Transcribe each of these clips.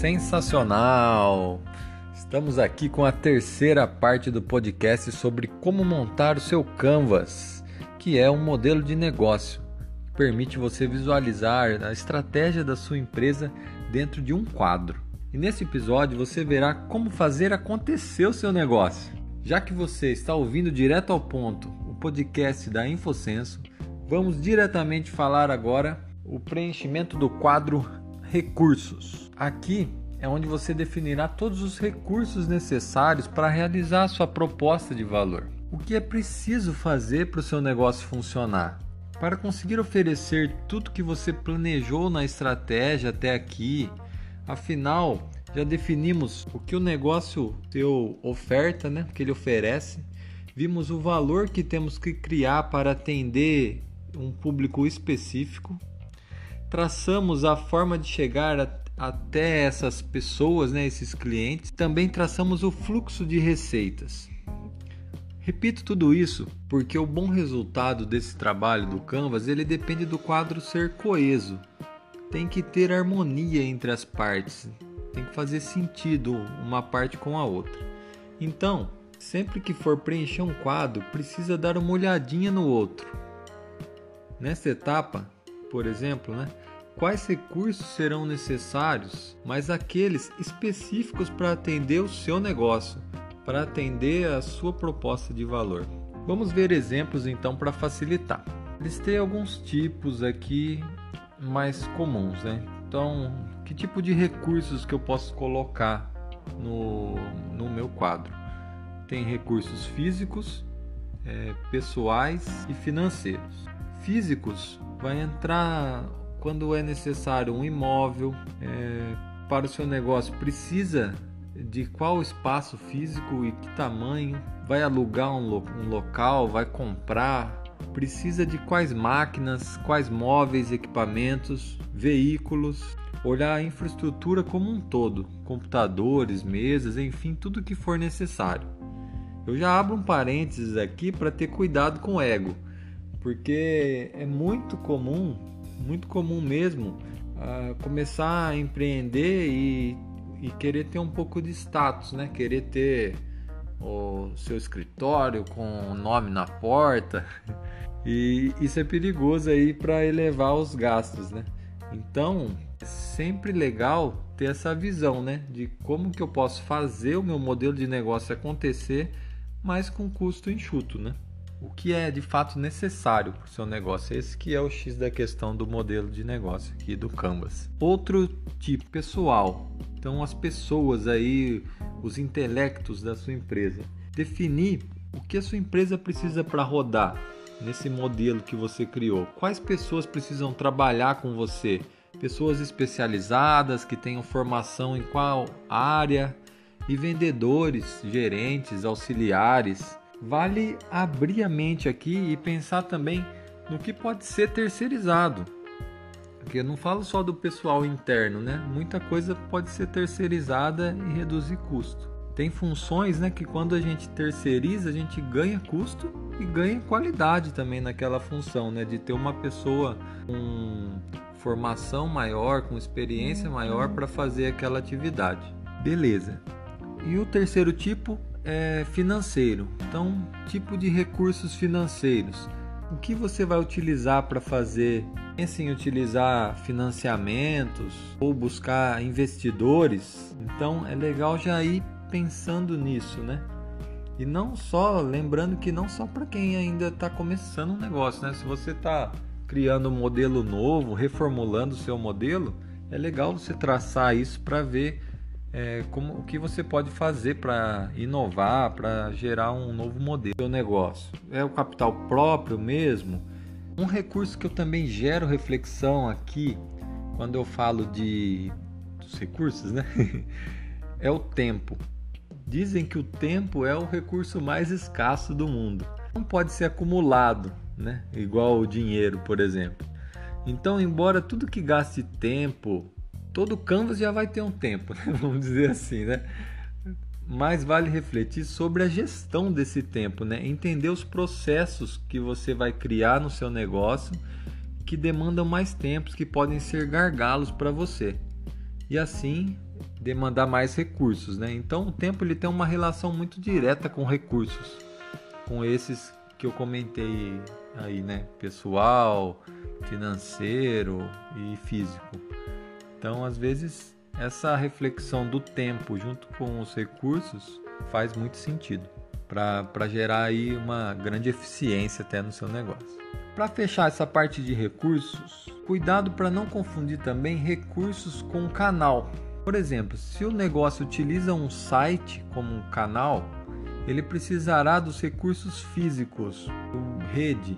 Sensacional! Estamos aqui com a terceira parte do podcast sobre como montar o seu Canvas, que é um modelo de negócio que permite você visualizar a estratégia da sua empresa dentro de um quadro. E nesse episódio você verá como fazer acontecer o seu negócio. Já que você está ouvindo direto ao ponto o podcast da Infocenso, vamos diretamente falar agora o preenchimento do quadro recursos. Aqui é onde você definirá todos os recursos necessários para realizar a sua proposta de valor. O que é preciso fazer para o seu negócio funcionar? Para conseguir oferecer tudo que você planejou na estratégia até aqui, afinal, já definimos o que o negócio seu oferta, né, que ele oferece, vimos o valor que temos que criar para atender um público específico traçamos a forma de chegar a, até essas pessoas, né, esses clientes. Também traçamos o fluxo de receitas. Repito tudo isso porque o bom resultado desse trabalho do Canvas ele depende do quadro ser coeso. Tem que ter harmonia entre as partes, tem que fazer sentido uma parte com a outra. Então, sempre que for preencher um quadro, precisa dar uma olhadinha no outro. Nessa etapa, por exemplo, né? Quais recursos serão necessários, mas aqueles específicos para atender o seu negócio, para atender a sua proposta de valor. Vamos ver exemplos então para facilitar. Listei alguns tipos aqui mais comuns, né? Então, que tipo de recursos que eu posso colocar no, no meu quadro? Tem recursos físicos, é, pessoais e financeiros. Físicos vai entrar quando é necessário um imóvel é, para o seu negócio, precisa de qual espaço físico e que tamanho, vai alugar um, lo um local, vai comprar, precisa de quais máquinas, quais móveis, equipamentos, veículos, olhar a infraestrutura como um todo, computadores, mesas, enfim, tudo que for necessário. Eu já abro um parênteses aqui para ter cuidado com o ego porque é muito comum, muito comum mesmo, uh, começar a empreender e, e querer ter um pouco de status, né? Querer ter o seu escritório com o nome na porta. E isso é perigoso aí para elevar os gastos, né? Então, é sempre legal ter essa visão, né, de como que eu posso fazer o meu modelo de negócio acontecer, mas com custo enxuto, né? O que é de fato necessário para o seu negócio. Esse que é o X da questão do modelo de negócio aqui do Canvas. Outro tipo, pessoal. Então as pessoas aí, os intelectos da sua empresa. Definir o que a sua empresa precisa para rodar nesse modelo que você criou. Quais pessoas precisam trabalhar com você? Pessoas especializadas que tenham formação em qual área? E vendedores, gerentes, auxiliares vale abrir a mente aqui e pensar também no que pode ser terceirizado. Porque eu não falo só do pessoal interno, né? Muita coisa pode ser terceirizada e reduzir custo. Tem funções, né, que quando a gente terceiriza, a gente ganha custo e ganha qualidade também naquela função, né, de ter uma pessoa com formação maior, com experiência maior para fazer aquela atividade. Beleza. E o terceiro tipo é financeiro. Então, tipo de recursos financeiros. O que você vai utilizar para fazer? Pense em utilizar financiamentos ou buscar investidores. Então, é legal já ir pensando nisso, né? E não só, lembrando que não só para quem ainda está começando um negócio, né? Se você está criando um modelo novo, reformulando o seu modelo, é legal você traçar isso para ver é, como, o que você pode fazer para inovar, para gerar um novo modelo de negócio. É o capital próprio mesmo? Um recurso que eu também gero reflexão aqui, quando eu falo de dos recursos, né? é o tempo. Dizem que o tempo é o recurso mais escasso do mundo. Não pode ser acumulado, né? Igual o dinheiro, por exemplo. Então, embora tudo que gaste tempo, todo canvas já vai ter um tempo, né? vamos dizer assim, né? Mas vale refletir sobre a gestão desse tempo, né? Entender os processos que você vai criar no seu negócio que demandam mais tempos, que podem ser gargalos para você. E assim demandar mais recursos, né? Então o tempo ele tem uma relação muito direta com recursos, com esses que eu comentei aí, né? Pessoal, financeiro e físico. Então, às vezes, essa reflexão do tempo junto com os recursos faz muito sentido para gerar aí uma grande eficiência até no seu negócio. Para fechar essa parte de recursos, cuidado para não confundir também recursos com canal. Por exemplo, se o negócio utiliza um site como um canal, ele precisará dos recursos físicos, rede,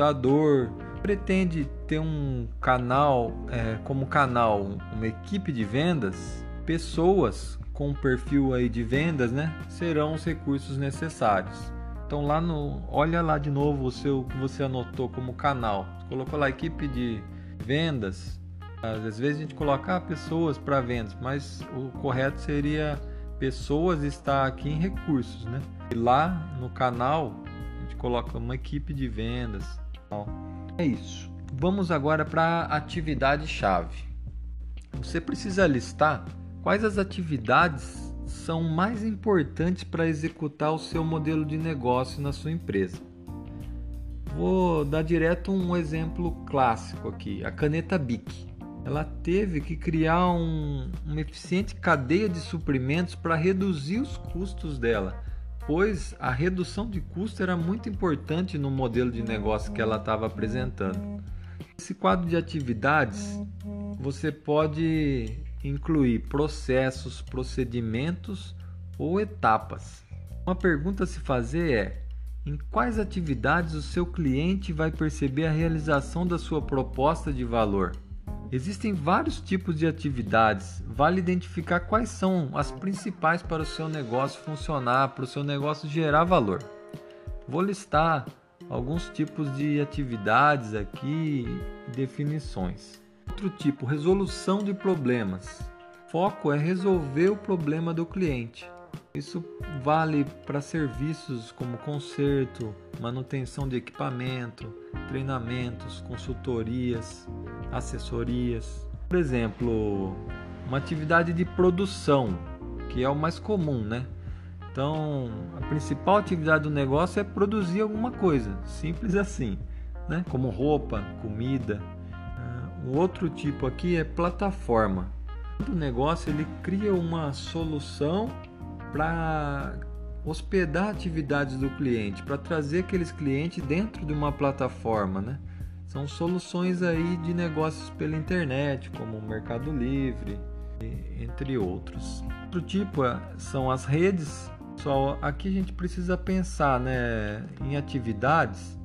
computador. Pretende ter um canal é, como canal, uma equipe de vendas, pessoas com perfil aí de vendas, né, serão os recursos necessários. Então lá no, olha lá de novo o seu que você anotou como canal. Colocou lá equipe de vendas. Às vezes a gente coloca ah, pessoas para vendas, mas o correto seria pessoas está aqui em recursos, né? E lá no canal a gente coloca uma equipe de vendas. É isso. Vamos agora para a atividade chave. Você precisa listar Quais as atividades são mais importantes para executar o seu modelo de negócio na sua empresa? Vou dar direto um exemplo clássico aqui: a caneta Bic. Ela teve que criar um, uma eficiente cadeia de suprimentos para reduzir os custos dela, pois a redução de custo era muito importante no modelo de negócio que ela estava apresentando. Esse quadro de atividades você pode incluir processos, procedimentos ou etapas. Uma pergunta a se fazer é: em quais atividades o seu cliente vai perceber a realização da sua proposta de valor? Existem vários tipos de atividades, vale identificar quais são as principais para o seu negócio funcionar, para o seu negócio gerar valor. Vou listar alguns tipos de atividades aqui e definições. Outro tipo, resolução de problemas. Foco é resolver o problema do cliente. Isso vale para serviços como conserto, manutenção de equipamento, treinamentos, consultorias, assessorias. Por exemplo, uma atividade de produção, que é o mais comum, né? Então, a principal atividade do negócio é produzir alguma coisa, simples assim, né? Como roupa, comida, o outro tipo aqui é plataforma. O negócio ele cria uma solução para hospedar atividades do cliente, para trazer aqueles clientes dentro de uma plataforma, né? São soluções aí de negócios pela internet, como o Mercado Livre, entre outros. Outro tipo é, são as redes. Só aqui a gente precisa pensar, né, em atividades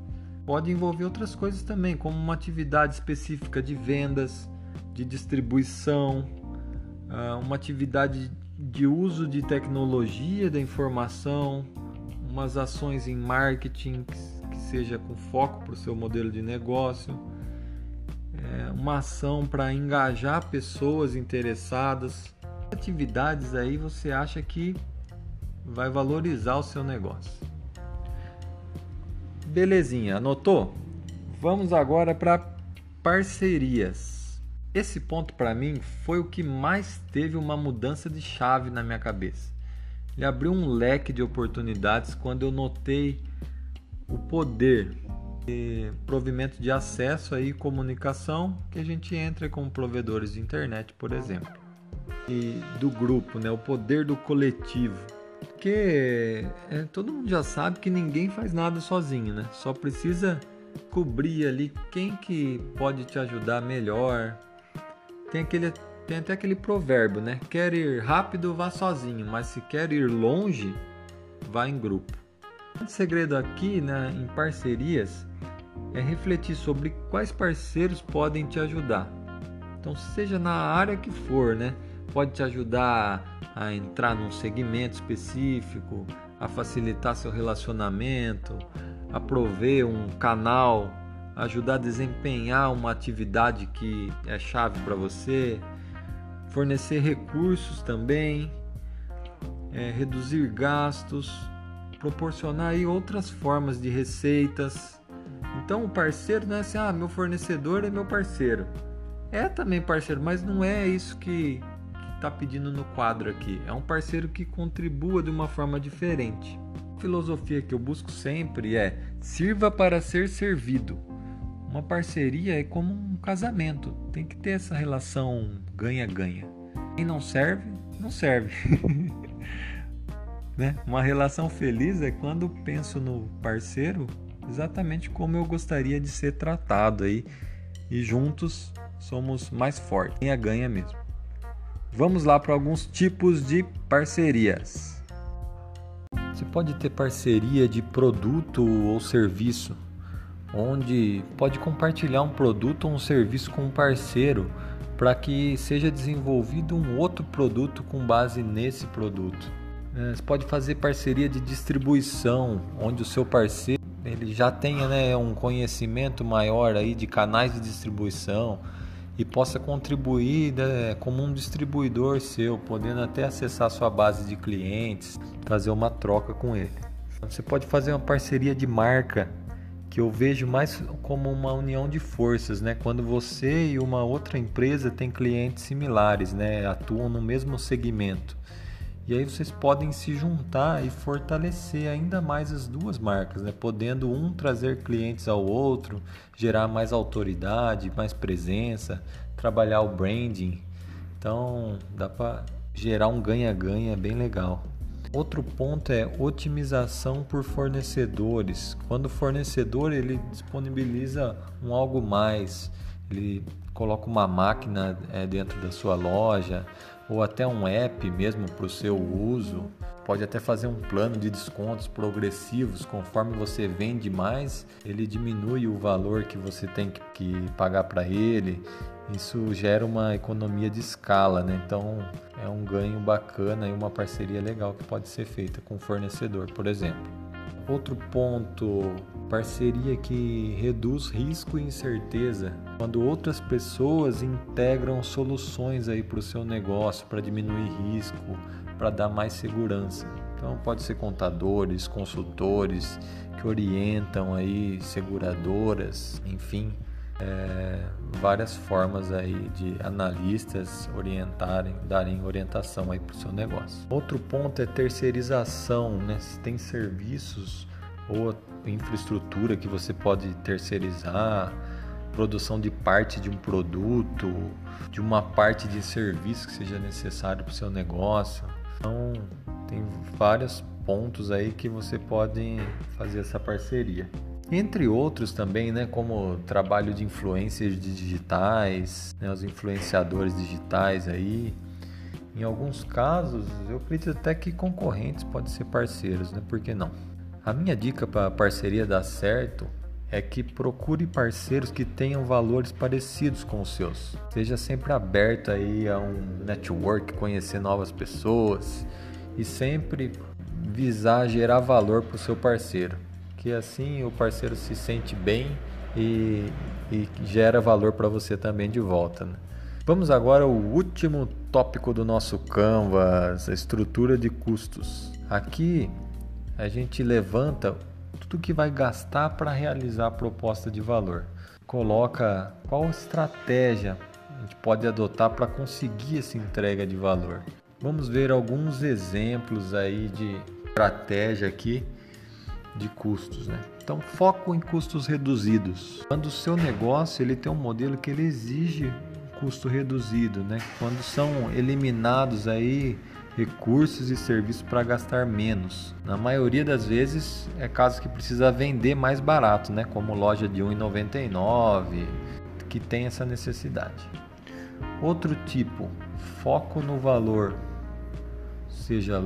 pode envolver outras coisas também, como uma atividade específica de vendas, de distribuição, ah, uma atividade de uso de tecnologia da informação, umas ações em marketing que seja com foco para o seu modelo de negócio, é, uma ação para engajar pessoas interessadas. Atividades aí você acha que vai valorizar o seu negócio. Belezinha, anotou? Vamos agora para parcerias. Esse ponto para mim foi o que mais teve uma mudança de chave na minha cabeça. Ele abriu um leque de oportunidades quando eu notei o poder de provimento de acesso e comunicação que a gente entra com provedores de internet, por exemplo, e do grupo, né? O poder do coletivo porque é, todo mundo já sabe que ninguém faz nada sozinho, né? Só precisa cobrir ali quem que pode te ajudar melhor. Tem aquele tem até aquele provérbio, né? Quer ir rápido, vá sozinho, mas se quer ir longe, vá em grupo. O segredo aqui, né, em parcerias, é refletir sobre quais parceiros podem te ajudar. Então, seja na área que for, né? Pode te ajudar a entrar num segmento específico, a facilitar seu relacionamento, a prover um canal, ajudar a desempenhar uma atividade que é chave para você, fornecer recursos também, é, reduzir gastos, proporcionar aí outras formas de receitas. Então o parceiro não é assim, ah, meu fornecedor é meu parceiro. É também parceiro, mas não é isso que está pedindo no quadro aqui. É um parceiro que contribua de uma forma diferente. A filosofia que eu busco sempre é sirva para ser servido. Uma parceria é como um casamento, tem que ter essa relação ganha-ganha. Quem não serve, não serve. né? Uma relação feliz é quando penso no parceiro exatamente como eu gostaria de ser tratado aí e juntos somos mais fortes. Ganha-ganha mesmo. Vamos lá para alguns tipos de parcerias. Você pode ter parceria de produto ou serviço onde pode compartilhar um produto ou um serviço com um parceiro para que seja desenvolvido um outro produto com base nesse produto. É, você pode fazer parceria de distribuição, onde o seu parceiro ele já tenha né, um conhecimento maior aí de canais de distribuição e possa contribuir né, como um distribuidor seu, podendo até acessar sua base de clientes, fazer uma troca com ele. Você pode fazer uma parceria de marca que eu vejo mais como uma união de forças, né? Quando você e uma outra empresa têm clientes similares, né? Atuam no mesmo segmento. E aí vocês podem se juntar e fortalecer ainda mais as duas marcas, né? Podendo um trazer clientes ao outro, gerar mais autoridade, mais presença, trabalhar o branding. Então, dá para gerar um ganha-ganha bem legal. Outro ponto é otimização por fornecedores. Quando o fornecedor ele disponibiliza um algo mais, ele coloca uma máquina é, dentro da sua loja ou até um app mesmo para o seu uso. Pode até fazer um plano de descontos progressivos conforme você vende mais, ele diminui o valor que você tem que pagar para ele isso gera uma economia de escala, né? Então é um ganho bacana e uma parceria legal que pode ser feita com o fornecedor, por exemplo. Outro ponto, parceria que reduz risco e incerteza. Quando outras pessoas integram soluções aí para o seu negócio para diminuir risco, para dar mais segurança. Então pode ser contadores, consultores que orientam aí seguradoras, enfim, é, várias formas aí de analistas orientarem, darem orientação aí para o seu negócio. Outro ponto é terceirização, né? Se tem serviços ou infraestrutura que você pode terceirizar, produção de parte de um produto, de uma parte de serviço que seja necessário para o seu negócio. Então, tem vários pontos aí que você pode fazer essa parceria. Entre outros também, né, como trabalho de influências digitais, né, os influenciadores digitais aí. Em alguns casos, eu acredito até que concorrentes podem ser parceiros, né? Por que não? A minha dica para a parceria dar certo é que procure parceiros que tenham valores parecidos com os seus. Seja sempre aberto aí a um network, conhecer novas pessoas e sempre visar gerar valor para o seu parceiro assim o parceiro se sente bem e, e gera valor para você também de volta. Né? Vamos agora ao último tópico do nosso Canvas, a estrutura de custos. Aqui a gente levanta tudo que vai gastar para realizar a proposta de valor. Coloca qual estratégia a gente pode adotar para conseguir essa entrega de valor. Vamos ver alguns exemplos aí de estratégia aqui de custos, né? Então, foco em custos reduzidos. Quando o seu negócio ele tem um modelo que ele exige custo reduzido, né? Quando são eliminados aí recursos e serviços para gastar menos. Na maioria das vezes é caso que precisa vender mais barato, né? Como loja de 1,99 que tem essa necessidade. Outro tipo, foco no valor, seja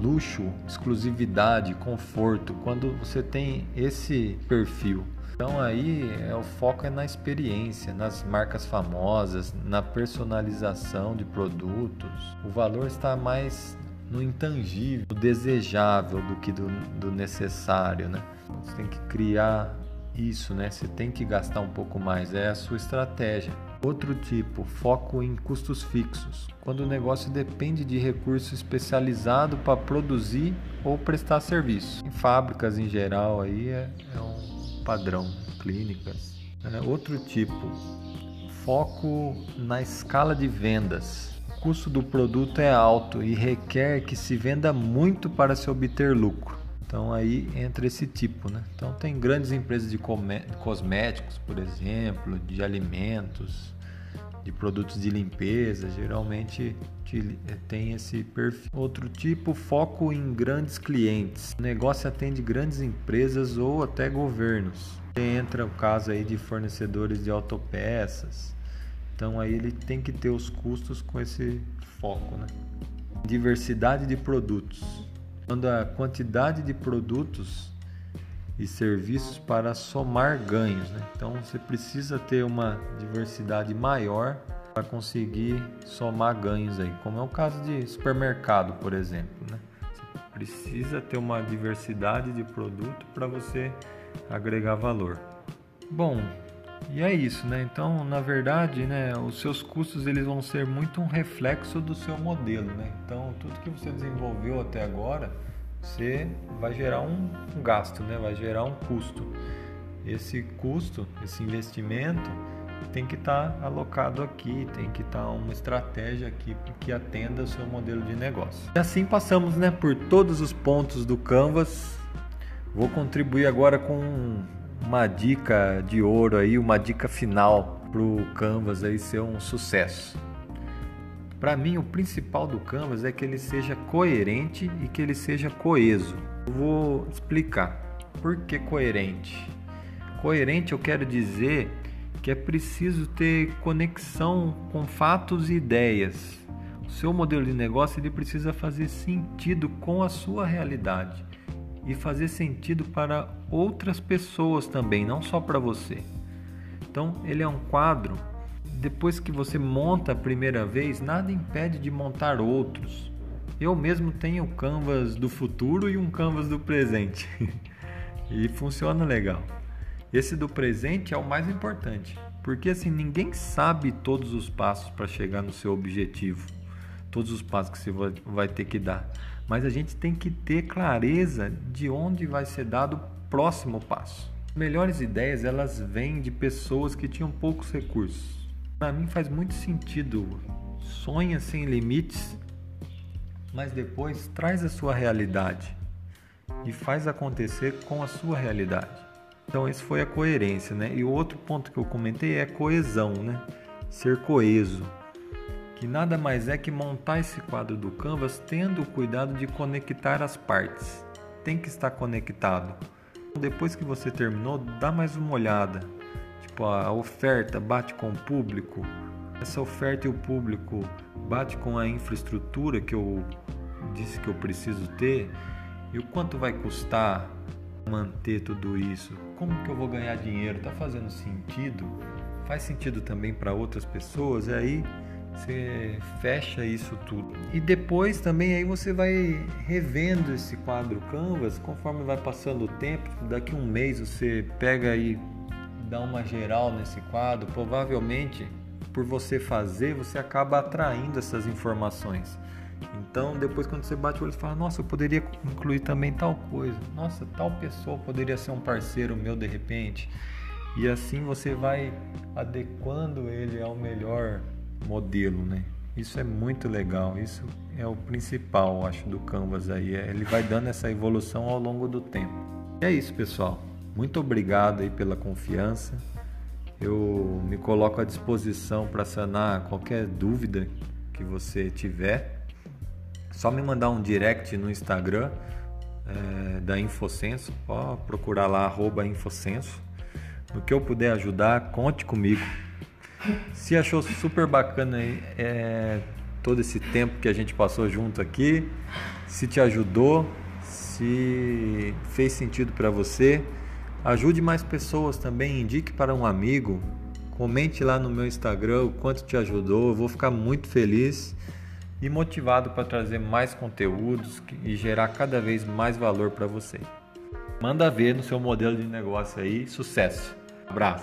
luxo, exclusividade, conforto, quando você tem esse perfil. Então aí é, o foco é na experiência, nas marcas famosas, na personalização de produtos. O valor está mais no intangível, no desejável do que do, do necessário, né? Você tem que criar isso, né? Você tem que gastar um pouco mais, é a sua estratégia. Outro tipo, foco em custos fixos, quando o negócio depende de recurso especializado para produzir ou prestar serviço. Em fábricas em geral aí é, é um padrão, clínicas. É outro tipo, foco na escala de vendas. custo do produto é alto e requer que se venda muito para se obter lucro. Então aí entra esse tipo, né? Então tem grandes empresas de cosméticos, por exemplo, de alimentos, de produtos de limpeza, geralmente tem esse perfil. Outro tipo, foco em grandes clientes. O negócio atende grandes empresas ou até governos. Entra o caso aí de fornecedores de autopeças. Então aí ele tem que ter os custos com esse foco, né? Diversidade de produtos. Quando a quantidade de produtos e serviços para somar ganhos. Né? Então você precisa ter uma diversidade maior para conseguir somar ganhos aí, como é o caso de supermercado, por exemplo. Né? Você precisa ter uma diversidade de produto para você agregar valor. Bom, e é isso, né? Então, na verdade, né, os seus custos eles vão ser muito um reflexo do seu modelo, né? Então, tudo que você desenvolveu até agora você vai gerar um, um gasto, né? vai gerar um custo. Esse custo, esse investimento tem que estar tá alocado aqui, tem que estar tá uma estratégia aqui que atenda o seu modelo de negócio. E assim passamos né, por todos os pontos do Canvas. Vou contribuir agora com uma dica de ouro aí, uma dica final para o Canvas aí ser um sucesso. Para mim, o principal do Canvas é que ele seja coerente e que ele seja coeso. Eu vou explicar. Por que coerente? Coerente eu quero dizer que é preciso ter conexão com fatos e ideias. O seu modelo de negócio ele precisa fazer sentido com a sua realidade e fazer sentido para outras pessoas também, não só para você. Então, ele é um quadro depois que você monta a primeira vez, nada impede de montar outros. Eu mesmo tenho canvas do futuro e um canvas do presente. e funciona legal. Esse do presente é o mais importante, porque assim ninguém sabe todos os passos para chegar no seu objetivo, todos os passos que você vai ter que dar. Mas a gente tem que ter clareza de onde vai ser dado o próximo passo. Melhores ideias elas vêm de pessoas que tinham poucos recursos para mim faz muito sentido. Sonha sem limites, mas depois traz a sua realidade e faz acontecer com a sua realidade. Então, esse foi a coerência, né? E o outro ponto que eu comentei é coesão, né? Ser coeso, que nada mais é que montar esse quadro do Canvas tendo o cuidado de conectar as partes. Tem que estar conectado. Depois que você terminou, dá mais uma olhada Tipo, a oferta bate com o público, essa oferta e o público bate com a infraestrutura que eu disse que eu preciso ter e o quanto vai custar manter tudo isso? Como que eu vou ganhar dinheiro? Tá fazendo sentido? Faz sentido também para outras pessoas? E aí você fecha isso tudo. E depois também aí você vai revendo esse quadro Canvas conforme vai passando o tempo. Daqui um mês você pega aí dar uma geral nesse quadro, provavelmente por você fazer, você acaba atraindo essas informações. Então, depois quando você bate o olho, você fala: Nossa, eu poderia incluir também tal coisa. Nossa, tal pessoa poderia ser um parceiro meu de repente. E assim você vai adequando ele ao melhor modelo, né? Isso é muito legal. Isso é o principal, acho, do Canvas aí. É, ele vai dando essa evolução ao longo do tempo. E é isso, pessoal. Muito obrigado aí pela confiança. Eu me coloco à disposição para sanar qualquer dúvida que você tiver. Só me mandar um direct no Instagram é, da Infocenso. Pode procurar lá arroba Infocenso. No que eu puder ajudar, conte comigo. Se achou super bacana aí, é, todo esse tempo que a gente passou junto aqui, se te ajudou, se fez sentido para você, Ajude mais pessoas também, indique para um amigo, comente lá no meu Instagram o quanto te ajudou. Eu vou ficar muito feliz e motivado para trazer mais conteúdos e gerar cada vez mais valor para você. Manda ver no seu modelo de negócio aí. Sucesso! Abraço!